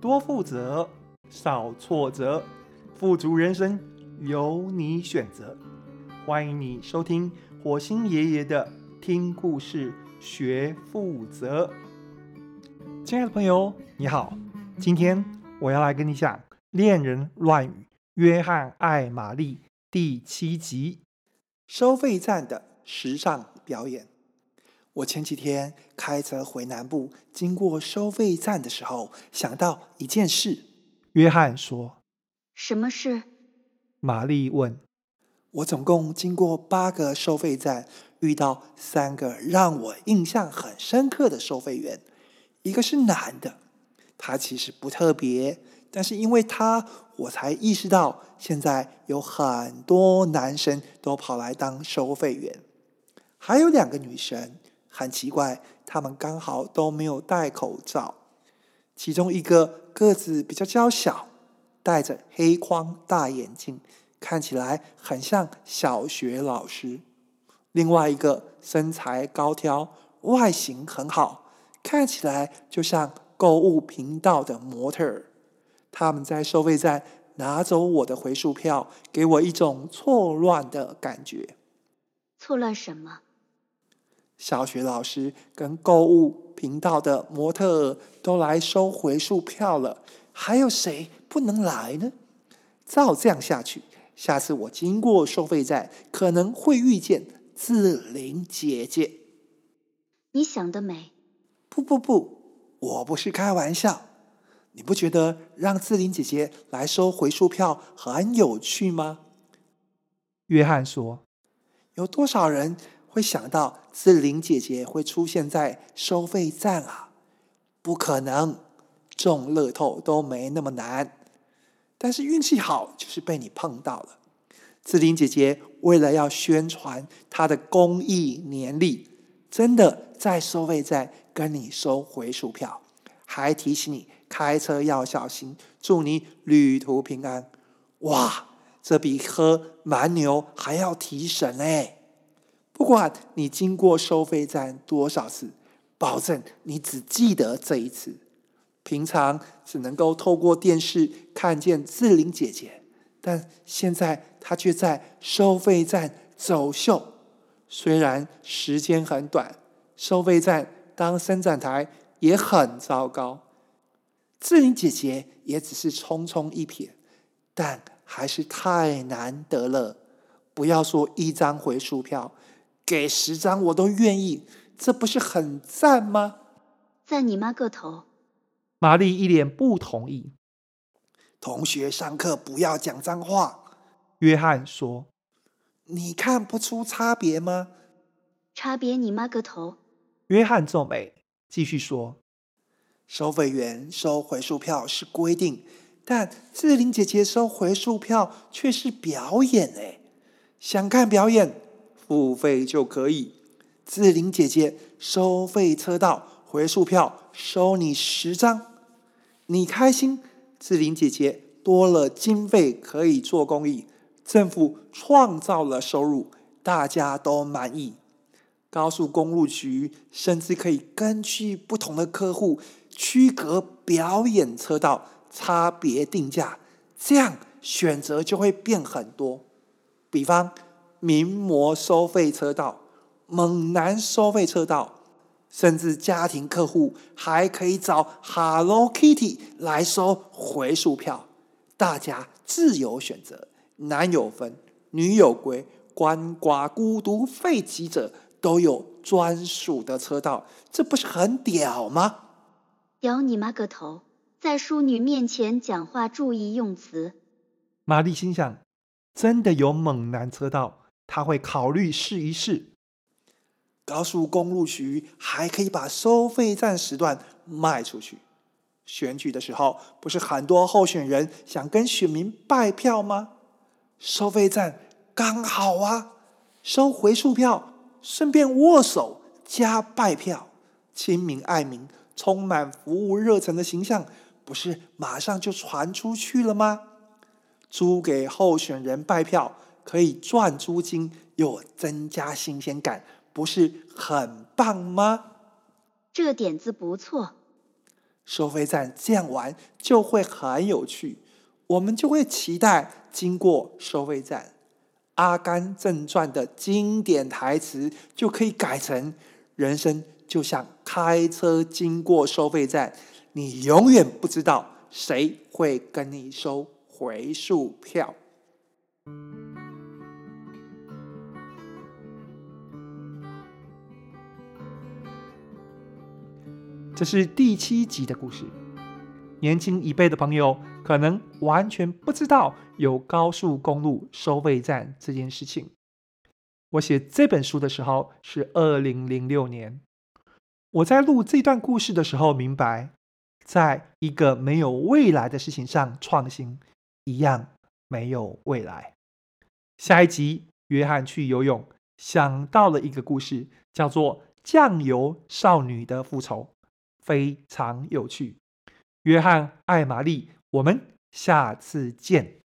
多负责，少挫折，富足人生由你选择。欢迎你收听火星爷爷的听故事学负责。亲爱的朋友，你好，今天我要来跟你讲《恋人乱语》约翰爱玛丽第七集：收费站的时尚表演。我前几天开车回南部，经过收费站的时候，想到一件事。约翰说：“什么事？”玛丽问。“我总共经过八个收费站，遇到三个让我印象很深刻的收费员。一个是男的，他其实不特别，但是因为他，我才意识到现在有很多男生都跑来当收费员。还有两个女生。”很奇怪，他们刚好都没有戴口罩。其中一个个子比较娇小，戴着黑框大眼镜，看起来很像小学老师。另外一个身材高挑，外形很好，看起来就像购物频道的模特儿。他们在收费站拿走我的回数票，给我一种错乱的感觉。错乱什么？小学老师跟购物频道的模特儿都来收回数票了，还有谁不能来呢？照这样下去，下次我经过收费站，可能会遇见志玲姐姐。你想得美！不不不，我不是开玩笑。你不觉得让志玲姐姐来收回数票很有趣吗？约翰说：“有多少人？”会想到志玲姐姐会出现在收费站啊？不可能，中乐透都没那么难。但是运气好，就是被你碰到了。志玲姐姐为了要宣传她的公益年历，真的在收费站跟你收回数票，还提醒你开车要小心，祝你旅途平安。哇，这比喝蛮牛还要提神哎！不管你经过收费站多少次，保证你只记得这一次。平常只能够透过电视看见志玲姐姐，但现在她却在收费站走秀。虽然时间很短，收费站当伸展台也很糟糕。志玲姐姐也只是匆匆一瞥，但还是太难得了。不要说一张回数票。给十张我都愿意，这不是很赞吗？赞你妈个头！玛丽一脸不同意。同学上课不要讲脏话。约翰说：“你看不出差别吗？”差别你妈个头！约翰皱眉，继续说：“收费员收回数票是规定，但志玲姐姐收回数票却是表演哎，想看表演？”付费就可以。志玲姐姐收费车道回数票收你十张，你开心？志玲姐姐多了经费可以做公益，政府创造了收入，大家都满意。高速公路局甚至可以根据不同的客户区隔表演车道，差别定价，这样选择就会变很多。比方。名模收费车道、猛男收费车道，甚至家庭客户还可以找 Hello Kitty 来收回数票，大家自由选择，男有分，女有归，鳏寡孤独废疾者都有专属的车道，这不是很屌吗？屌你妈个头！在淑女面前讲话注意用词。玛丽心想：真的有猛男车道？他会考虑试一试。高速公路局还可以把收费站时段卖出去。选举的时候，不是很多候选人想跟选民拜票吗？收费站刚好啊，收回数票，顺便握手加拜票，亲民爱民、充满服务热忱的形象，不是马上就传出去了吗？租给候选人拜票。可以赚租金又增加新鲜感，不是很棒吗？这点子不错。收费站这样玩就会很有趣，我们就会期待经过收费站。《阿甘正传》的经典台词就可以改成：“人生就像开车经过收费站，你永远不知道谁会跟你收回数票。”这是第七集的故事。年轻一辈的朋友可能完全不知道有高速公路收费站这件事情。我写这本书的时候是二零零六年。我在录这段故事的时候，明白，在一个没有未来的事情上创新，一样没有未来。下一集，约翰去游泳，想到了一个故事，叫做《酱油少女的复仇》。非常有趣，约翰艾玛丽，我们下次见。